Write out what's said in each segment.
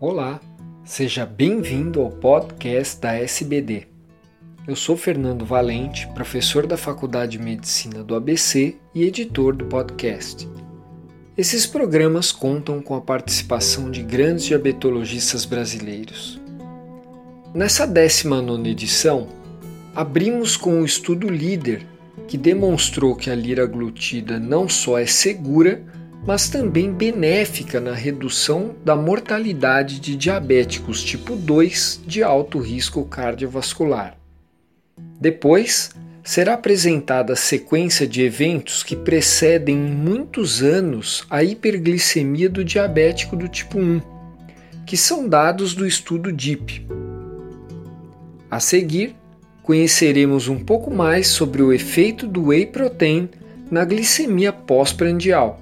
Olá, seja bem-vindo ao podcast da SBD. Eu sou Fernando Valente, professor da Faculdade de Medicina do ABC e editor do podcast. Esses programas contam com a participação de grandes diabetologistas brasileiros. Nessa 19 edição, abrimos com o estudo líder que demonstrou que a liraglutida não só é segura, mas também benéfica na redução da mortalidade de diabéticos tipo 2 de alto risco cardiovascular. Depois, será apresentada a sequência de eventos que precedem muitos anos a hiperglicemia do diabético do tipo 1, que são dados do estudo DIP. A seguir, conheceremos um pouco mais sobre o efeito do whey protein na glicemia pós-prandial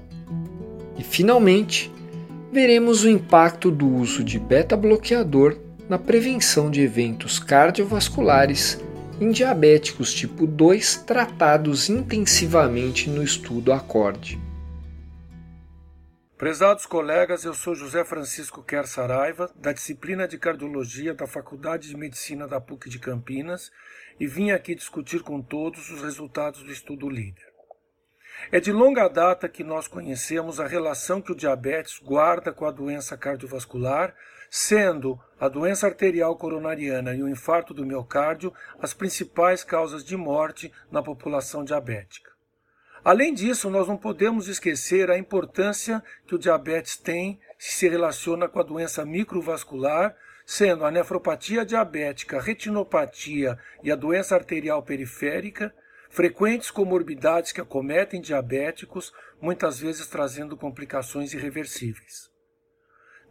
e, finalmente, veremos o impacto do uso de beta-bloqueador na prevenção de eventos cardiovasculares em diabéticos tipo 2 tratados intensivamente no estudo ACORD. Prezados colegas, eu sou José Francisco Quer Saraiva, da disciplina de Cardiologia da Faculdade de Medicina da PUC de Campinas, e vim aqui discutir com todos os resultados do estudo LÍDER. É de longa data que nós conhecemos a relação que o diabetes guarda com a doença cardiovascular, sendo a doença arterial coronariana e o infarto do miocárdio as principais causas de morte na população diabética. Além disso, nós não podemos esquecer a importância que o diabetes tem se se relaciona com a doença microvascular, sendo a nefropatia diabética, a retinopatia e a doença arterial periférica frequentes comorbidades que acometem diabéticos, muitas vezes trazendo complicações irreversíveis.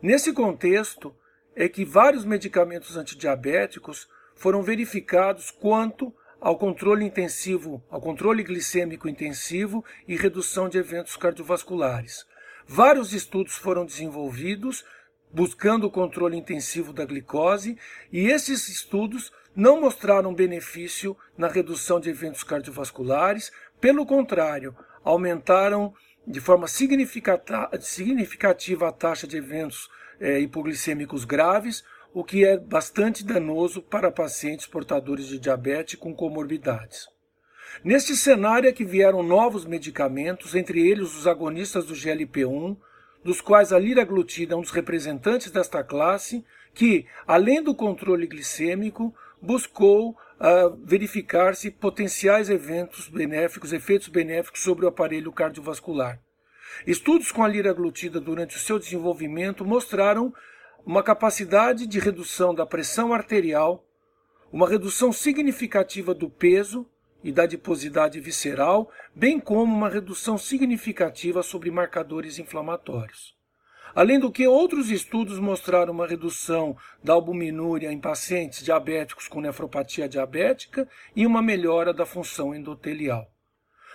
Nesse contexto, é que vários medicamentos antidiabéticos foram verificados quanto ao controle intensivo, ao controle glicêmico intensivo e redução de eventos cardiovasculares. Vários estudos foram desenvolvidos buscando o controle intensivo da glicose, e esses estudos não mostraram benefício na redução de eventos cardiovasculares, pelo contrário, aumentaram de forma significativa a taxa de eventos é, hipoglicêmicos graves, o que é bastante danoso para pacientes portadores de diabetes com comorbidades. Neste cenário é que vieram novos medicamentos, entre eles os agonistas do GLP-1, dos quais a liraglutida é um dos representantes desta classe, que, além do controle glicêmico, buscou uh, verificar se potenciais eventos benéficos, efeitos benéficos sobre o aparelho cardiovascular. Estudos com a liraglutida durante o seu desenvolvimento mostraram uma capacidade de redução da pressão arterial, uma redução significativa do peso e da adiposidade visceral, bem como uma redução significativa sobre marcadores inflamatórios. Além do que, outros estudos mostraram uma redução da albuminúria em pacientes diabéticos com nefropatia diabética e uma melhora da função endotelial.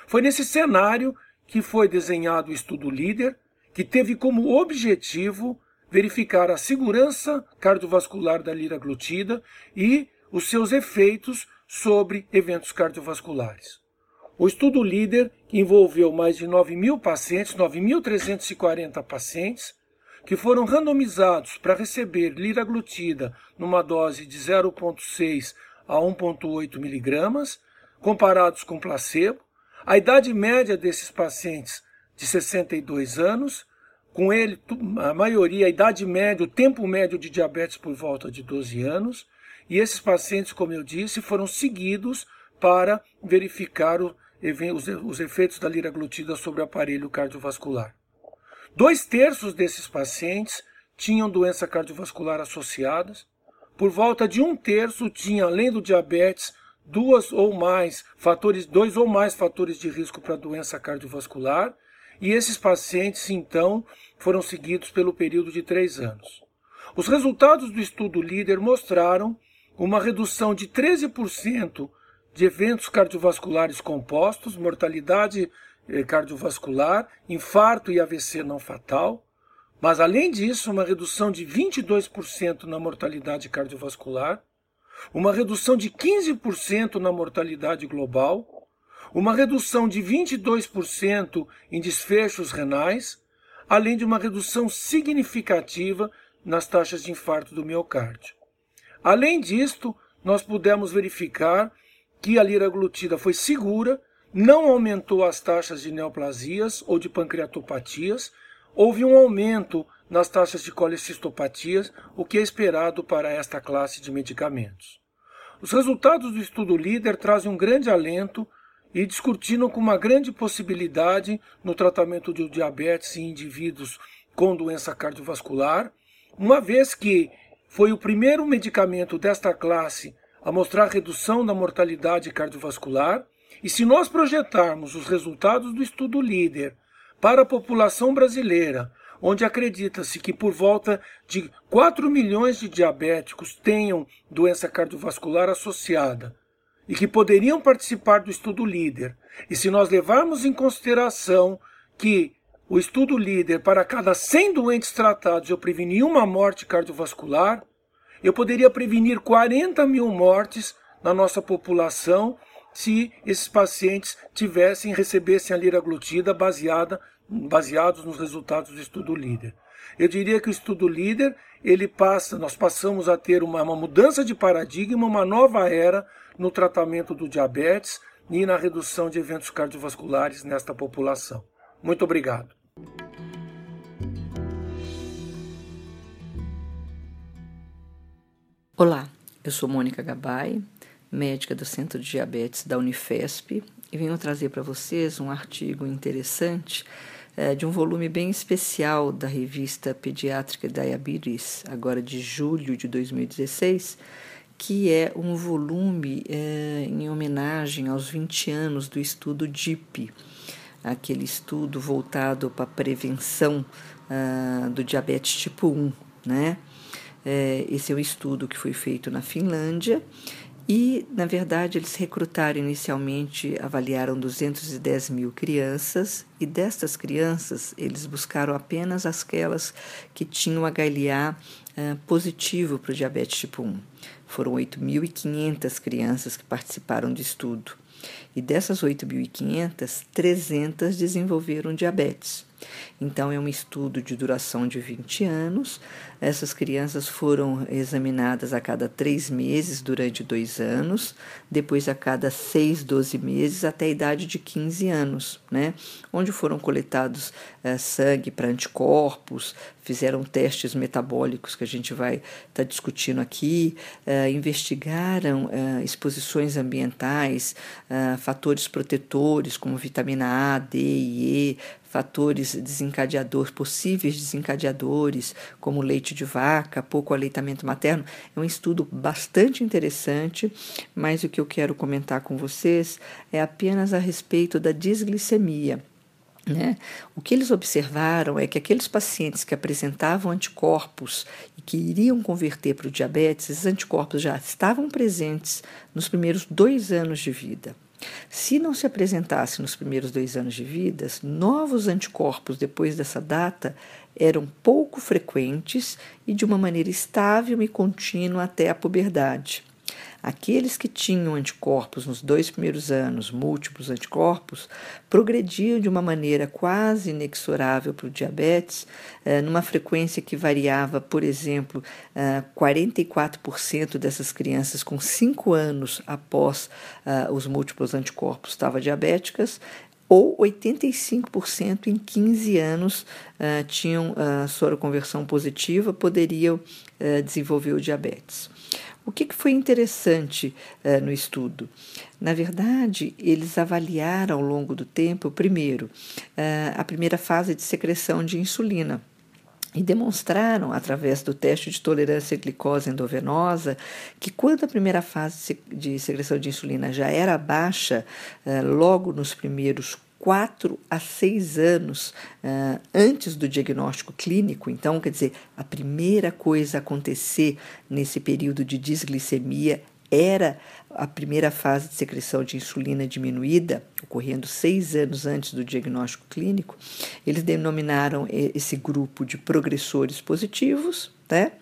Foi nesse cenário que foi desenhado o estudo líder, que teve como objetivo verificar a segurança cardiovascular da liraglutida e os seus efeitos sobre eventos cardiovasculares. O estudo líder envolveu mais de 9 mil pacientes, 9.340 pacientes, que foram randomizados para receber liraglutida numa dose de 0,6 a 1,8 miligramas, comparados com placebo. A idade média desses pacientes de 62 anos, com ele a maioria, a idade média, o tempo médio de diabetes por volta de 12 anos, e esses pacientes, como eu disse, foram seguidos para verificar o, os, os efeitos da liraglutida sobre o aparelho cardiovascular. Dois terços desses pacientes tinham doença cardiovascular associadas. Por volta de um terço tinha, além do diabetes, duas ou mais fatores, dois ou mais fatores de risco para doença cardiovascular. E esses pacientes, então, foram seguidos pelo período de três anos. Os resultados do estudo líder mostraram uma redução de 13% de eventos cardiovasculares compostos, mortalidade eh, cardiovascular, infarto e AVC não fatal, mas além disso, uma redução de 22% na mortalidade cardiovascular, uma redução de 15% na mortalidade global, uma redução de 22% em desfechos renais, além de uma redução significativa nas taxas de infarto do miocárdio. Além disto, nós pudemos verificar que a liraglutida foi segura, não aumentou as taxas de neoplasias ou de pancreatopatias, houve um aumento nas taxas de colecistopatias, o que é esperado para esta classe de medicamentos. Os resultados do estudo líder trazem um grande alento e discutiram com uma grande possibilidade no tratamento de diabetes em indivíduos com doença cardiovascular, uma vez que foi o primeiro medicamento desta classe a mostrar redução da mortalidade cardiovascular, e se nós projetarmos os resultados do estudo líder para a população brasileira, onde acredita-se que por volta de 4 milhões de diabéticos tenham doença cardiovascular associada e que poderiam participar do estudo líder, e se nós levarmos em consideração que o estudo líder, para cada 100 doentes tratados, eu preveni uma morte cardiovascular, eu poderia prevenir 40 mil mortes na nossa população se esses pacientes tivessem recebessem a liraglutida baseada baseados nos resultados do estudo líder. Eu diria que o estudo líder, ele passa, nós passamos a ter uma, uma mudança de paradigma, uma nova era no tratamento do diabetes e na redução de eventos cardiovasculares nesta população. Muito obrigado. Olá, eu sou Mônica Gabay, médica do Centro de Diabetes da Unifesp, e venho trazer para vocês um artigo interessante é, de um volume bem especial da revista Pediatric Diabetes, agora de julho de 2016, que é um volume é, em homenagem aos 20 anos do estudo DIP, aquele estudo voltado para a prevenção uh, do diabetes tipo 1, né? É, esse é um estudo que foi feito na Finlândia e, na verdade, eles recrutaram inicialmente, avaliaram 210 mil crianças, e destas crianças, eles buscaram apenas aquelas que tinham HLA uh, positivo para o diabetes tipo 1. Foram 8.500 crianças que participaram do estudo. E dessas 8.500, 300 desenvolveram diabetes. Então, é um estudo de duração de 20 anos. Essas crianças foram examinadas a cada três meses durante dois anos, depois a cada seis, 12 meses, até a idade de 15 anos, né? Onde foram coletados é, sangue para anticorpos, fizeram testes metabólicos que a gente vai estar tá discutindo aqui, é, investigaram é, exposições ambientais, fatores protetores como vitamina A, D e E, fatores desencadeadores, possíveis desencadeadores, como leite de vaca, pouco aleitamento materno. É um estudo bastante interessante, mas o que eu quero comentar com vocês é apenas a respeito da disglicemia. Né? O que eles observaram é que aqueles pacientes que apresentavam anticorpos e que iriam converter para o diabetes, esses anticorpos já estavam presentes nos primeiros dois anos de vida. Se não se apresentasse nos primeiros dois anos de vida, novos anticorpos depois dessa data eram pouco frequentes e de uma maneira estável e contínua até a puberdade. Aqueles que tinham anticorpos nos dois primeiros anos, múltiplos anticorpos, progrediam de uma maneira quase inexorável para o diabetes, eh, numa frequência que variava, por exemplo, 44% eh, dessas crianças com 5 anos após eh, os múltiplos anticorpos estavam diabéticas, ou 85% em 15 anos tinham uh, soroconversão positiva, poderiam desenvolver o diabetes. O que, foi interessante uh, no estudo? Na verdade, eles avaliaram ao longo do tempo, primeiro, uh, a primeira fase de secreção de insulina e demonstraram, através do teste de tolerância à glicose endovenosa, que quando a primeira fase de secreção de insulina já era baixa, uh, logo nos primeiros quatro a seis anos uh, antes do diagnóstico clínico. Então, quer dizer, a primeira coisa a acontecer nesse período de disglicemia era a primeira fase de secreção de insulina diminuída, ocorrendo seis anos antes do diagnóstico clínico. Eles denominaram esse grupo de progressores positivos, né?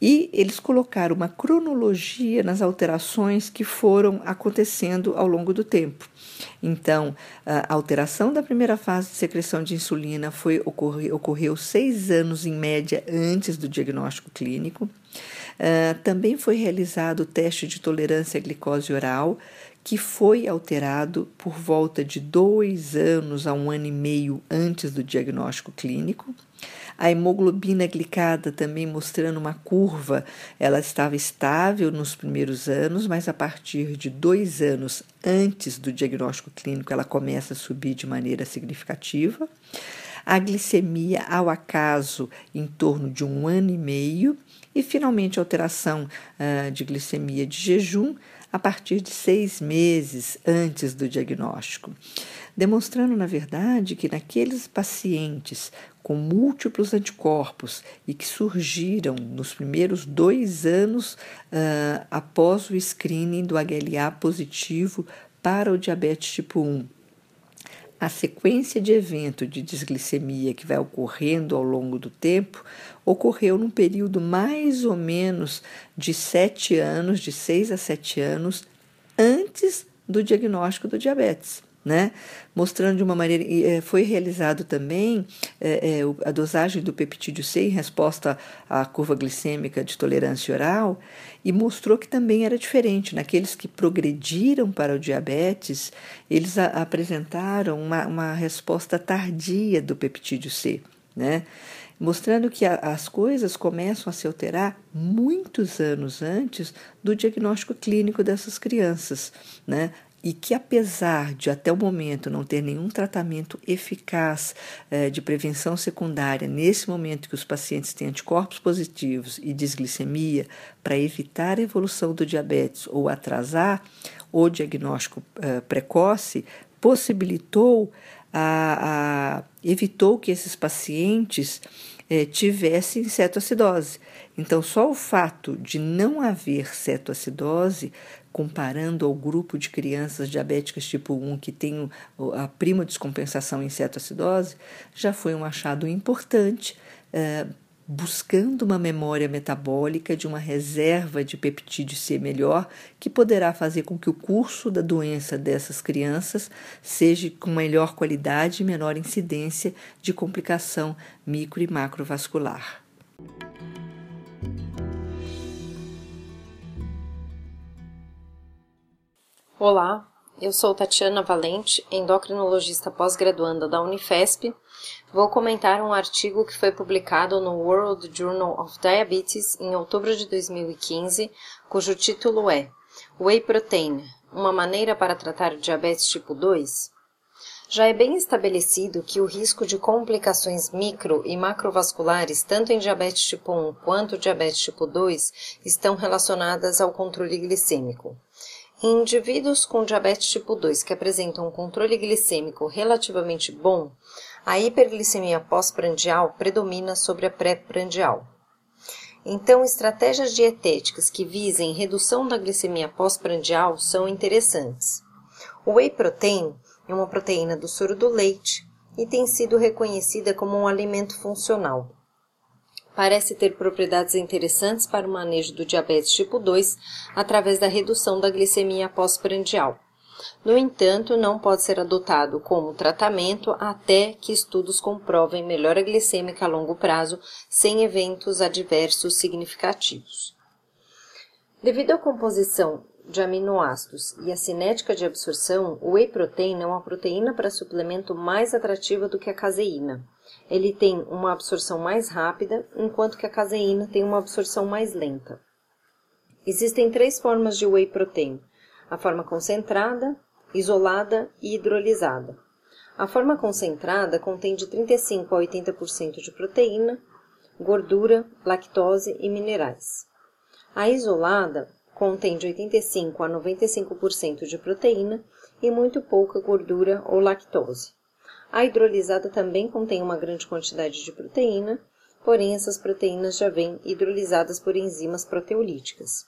E eles colocaram uma cronologia nas alterações que foram acontecendo ao longo do tempo. Então, a alteração da primeira fase de secreção de insulina foi ocorre, ocorreu seis anos em média antes do diagnóstico clínico. Uh, também foi realizado o teste de tolerância à glicose oral, que foi alterado por volta de dois anos a um ano e meio antes do diagnóstico clínico. A hemoglobina glicada também mostrando uma curva, ela estava estável nos primeiros anos, mas a partir de dois anos antes do diagnóstico clínico ela começa a subir de maneira significativa. A glicemia ao acaso em torno de um ano e meio e finalmente a alteração uh, de glicemia de jejum a partir de seis meses antes do diagnóstico, demonstrando, na verdade, que naqueles pacientes com múltiplos anticorpos e que surgiram nos primeiros dois anos uh, após o screening do HLA positivo para o diabetes tipo 1 a sequência de evento de desglicemia que vai ocorrendo ao longo do tempo ocorreu num período mais ou menos de sete anos, de seis a sete anos, antes do diagnóstico do diabetes né? Mostrando de uma maneira. Eh, foi realizado também é, é, a dosagem do peptídeo C em resposta à curva glicêmica de tolerância oral e mostrou que também era diferente. Naqueles que progrediram para o diabetes, eles a, apresentaram uma, uma resposta tardia do peptídeo C, né? Mostrando que as coisas começam a se alterar muitos anos antes do diagnóstico clínico dessas crianças, né? e que, apesar de até o momento não ter nenhum tratamento eficaz eh, de prevenção secundária, nesse momento que os pacientes têm anticorpos positivos e desglicemia, para evitar a evolução do diabetes ou atrasar o diagnóstico eh, precoce, possibilitou, a, a, evitou que esses pacientes eh, tivessem cetoacidose. Então, só o fato de não haver cetoacidose comparando ao grupo de crianças diabéticas tipo 1 que tem a prima descompensação em cetoacidose, já foi um achado importante, é, buscando uma memória metabólica de uma reserva de peptídeo C melhor, que poderá fazer com que o curso da doença dessas crianças seja com melhor qualidade e menor incidência de complicação micro e macrovascular. Olá, eu sou Tatiana Valente, endocrinologista pós-graduanda da Unifesp. Vou comentar um artigo que foi publicado no World Journal of Diabetes em outubro de 2015, cujo título é Whey Protein: Uma maneira para tratar diabetes tipo 2? Já é bem estabelecido que o risco de complicações micro e macrovasculares, tanto em diabetes tipo 1 quanto diabetes tipo 2, estão relacionadas ao controle glicêmico. Em indivíduos com diabetes tipo 2 que apresentam um controle glicêmico relativamente bom, a hiperglicemia pós-prandial predomina sobre a pré-prandial. Então, estratégias dietéticas que visem redução da glicemia pós-prandial são interessantes. O whey protein é uma proteína do soro do leite e tem sido reconhecida como um alimento funcional parece ter propriedades interessantes para o manejo do diabetes tipo 2 através da redução da glicemia pós-prandial. No entanto, não pode ser adotado como tratamento até que estudos comprovem melhora glicêmica a longo prazo sem eventos adversos significativos. Devido à composição de aminoácidos e à cinética de absorção, o whey protein é uma proteína para suplemento mais atrativa do que a caseína ele tem uma absorção mais rápida, enquanto que a caseína tem uma absorção mais lenta. Existem três formas de whey protein: a forma concentrada, isolada e hidrolisada. A forma concentrada contém de 35 a 80% de proteína, gordura, lactose e minerais. A isolada contém de 85 a 95% de proteína e muito pouca gordura ou lactose. A hidrolisada também contém uma grande quantidade de proteína, porém essas proteínas já vêm hidrolisadas por enzimas proteolíticas.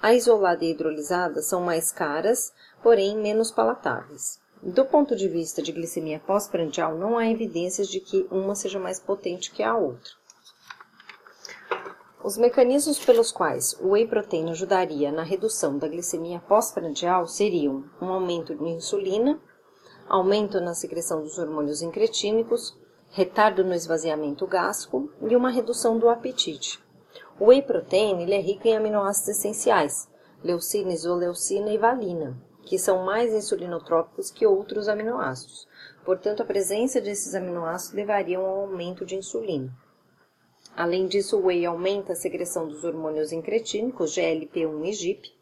A isolada e a hidrolisada são mais caras, porém menos palatáveis. Do ponto de vista de glicemia pós-prandial, não há evidências de que uma seja mais potente que a outra. Os mecanismos pelos quais o whey protein ajudaria na redução da glicemia pós-prandial seriam um aumento de insulina, aumento na secreção dos hormônios incretínicos, retardo no esvaziamento gástrico e uma redução do apetite. O whey protein ele é rico em aminoácidos essenciais, leucina, isoleucina e valina, que são mais insulinotrópicos que outros aminoácidos. Portanto, a presença desses aminoácidos levaria a um aumento de insulina. Além disso, o whey aumenta a secreção dos hormônios incretínicos, GLP-1 e GIP.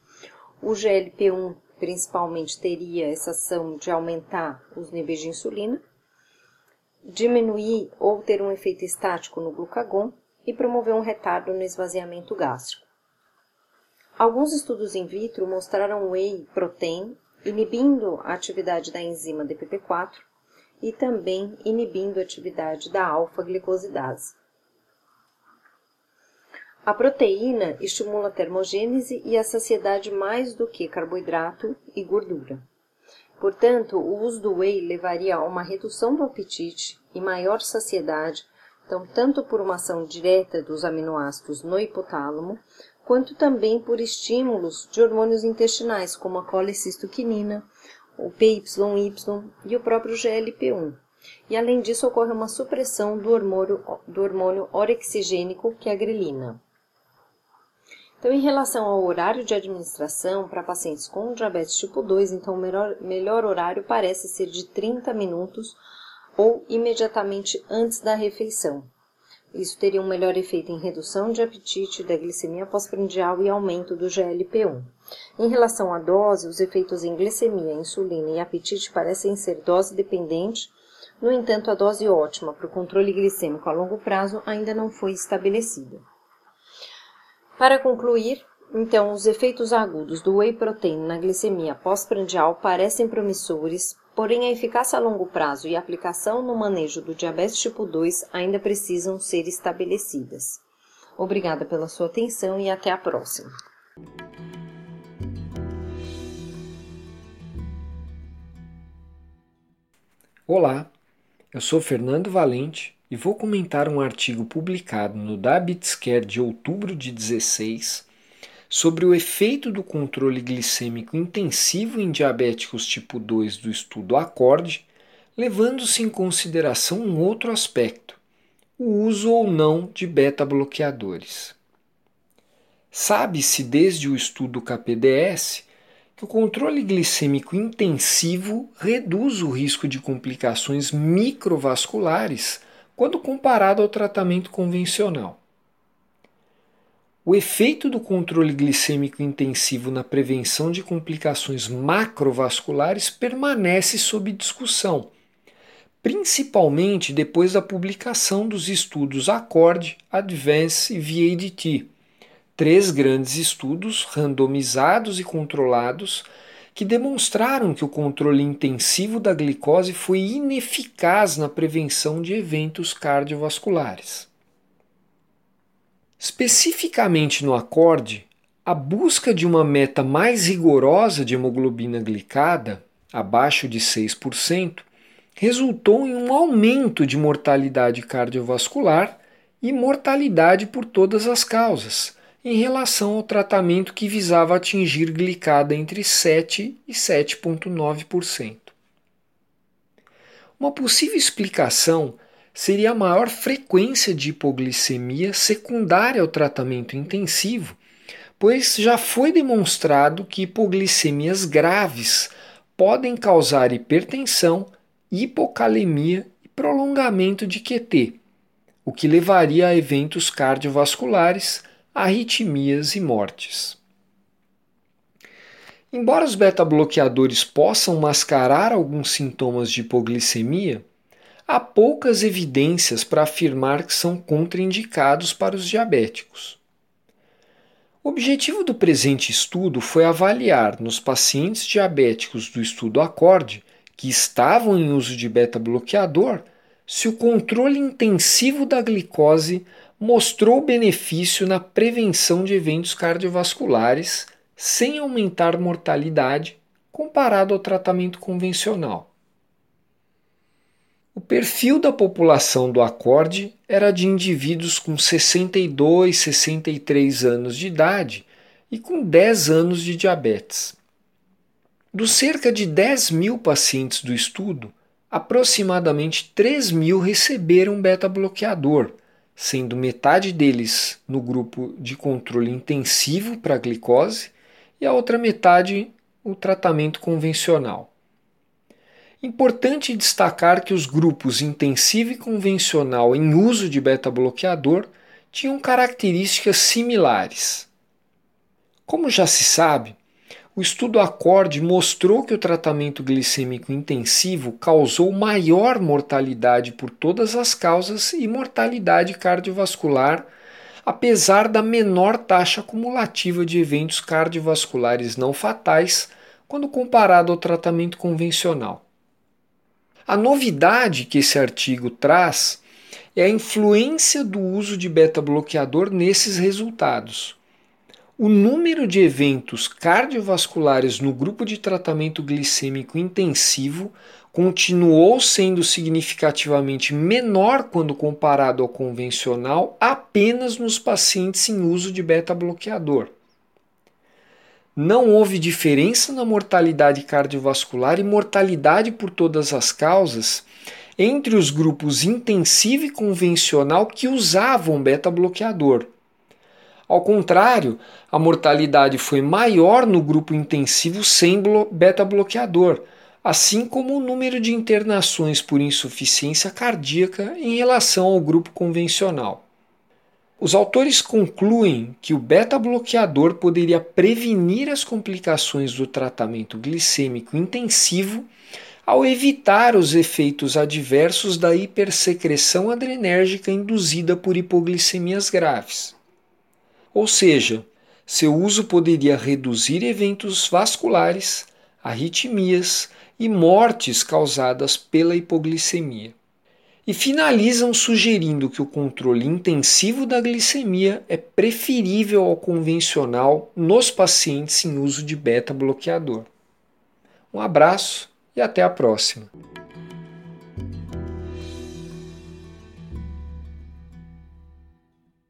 O GLP-1 principalmente teria essa ação de aumentar os níveis de insulina, diminuir ou ter um efeito estático no glucagon e promover um retardo no esvaziamento gástrico. Alguns estudos in vitro mostraram whey protein inibindo a atividade da enzima DPP4 e também inibindo a atividade da alfa-glicosidase. A proteína estimula a termogênese e a saciedade mais do que carboidrato e gordura. Portanto, o uso do whey levaria a uma redução do apetite e maior saciedade, então, tanto por uma ação direta dos aminoácidos no hipotálamo, quanto também por estímulos de hormônios intestinais, como a colecistoquinina, o PYY e o próprio GLP-1. E além disso, ocorre uma supressão do hormônio, do hormônio orexigênico, que é a grelina. Então, em relação ao horário de administração para pacientes com diabetes tipo 2, então o melhor, melhor horário parece ser de 30 minutos ou imediatamente antes da refeição. Isso teria um melhor efeito em redução de apetite, da glicemia pós-prandial e aumento do GLP-1. Em relação à dose, os efeitos em glicemia, insulina e apetite parecem ser dose dependente. No entanto, a dose ótima para o controle glicêmico a longo prazo ainda não foi estabelecida. Para concluir, então, os efeitos agudos do whey protein na glicemia pós-prandial parecem promissores, porém a eficácia a longo prazo e a aplicação no manejo do diabetes tipo 2 ainda precisam ser estabelecidas. Obrigada pela sua atenção e até a próxima. Olá, eu sou Fernando Valente e vou comentar um artigo publicado no Diabetes Care de outubro de 16 sobre o efeito do controle glicêmico intensivo em diabéticos tipo 2 do estudo ACORD, levando-se em consideração um outro aspecto, o uso ou não de beta-bloqueadores. Sabe-se desde o estudo KPDS que o controle glicêmico intensivo reduz o risco de complicações microvasculares quando comparado ao tratamento convencional. O efeito do controle glicêmico intensivo na prevenção de complicações macrovasculares permanece sob discussão, principalmente depois da publicação dos estudos ACCORD, ADVANCE e VADT, três grandes estudos randomizados e controlados que demonstraram que o controle intensivo da glicose foi ineficaz na prevenção de eventos cardiovasculares. Especificamente no acorde, a busca de uma meta mais rigorosa de hemoglobina glicada, abaixo de 6%, resultou em um aumento de mortalidade cardiovascular e mortalidade por todas as causas, em relação ao tratamento que visava atingir glicada entre 7 e 7,9%. Uma possível explicação seria a maior frequência de hipoglicemia secundária ao tratamento intensivo, pois já foi demonstrado que hipoglicemias graves podem causar hipertensão, hipocalemia e prolongamento de QT, o que levaria a eventos cardiovasculares arritmias e mortes. Embora os beta-bloqueadores possam mascarar alguns sintomas de hipoglicemia, há poucas evidências para afirmar que são contraindicados para os diabéticos. O objetivo do presente estudo foi avaliar nos pacientes diabéticos do estudo ACORD que estavam em uso de beta-bloqueador se o controle intensivo da glicose mostrou benefício na prevenção de eventos cardiovasculares sem aumentar mortalidade comparado ao tratamento convencional. O perfil da população do acorde era de indivíduos com 62, 63 anos de idade e com 10 anos de diabetes. Dos cerca de 10 mil pacientes do estudo, aproximadamente 3 mil receberam beta-bloqueador, sendo metade deles no grupo de controle intensivo para glicose e a outra metade o tratamento convencional. Importante destacar que os grupos intensivo e convencional em uso de beta-bloqueador tinham características similares. Como já se sabe, o estudo ACORD mostrou que o tratamento glicêmico intensivo causou maior mortalidade por todas as causas e mortalidade cardiovascular, apesar da menor taxa acumulativa de eventos cardiovasculares não fatais quando comparado ao tratamento convencional. A novidade que esse artigo traz é a influência do uso de beta-bloqueador nesses resultados. O número de eventos cardiovasculares no grupo de tratamento glicêmico intensivo continuou sendo significativamente menor quando comparado ao convencional apenas nos pacientes em uso de beta-bloqueador. Não houve diferença na mortalidade cardiovascular e mortalidade por todas as causas entre os grupos intensivo e convencional que usavam beta-bloqueador. Ao contrário, a mortalidade foi maior no grupo intensivo sem beta-bloqueador, assim como o número de internações por insuficiência cardíaca em relação ao grupo convencional. Os autores concluem que o beta-bloqueador poderia prevenir as complicações do tratamento glicêmico intensivo ao evitar os efeitos adversos da hipersecreção adrenérgica induzida por hipoglicemias graves. Ou seja, seu uso poderia reduzir eventos vasculares, arritmias e mortes causadas pela hipoglicemia. E finalizam sugerindo que o controle intensivo da glicemia é preferível ao convencional nos pacientes em uso de beta-bloqueador. Um abraço e até a próxima!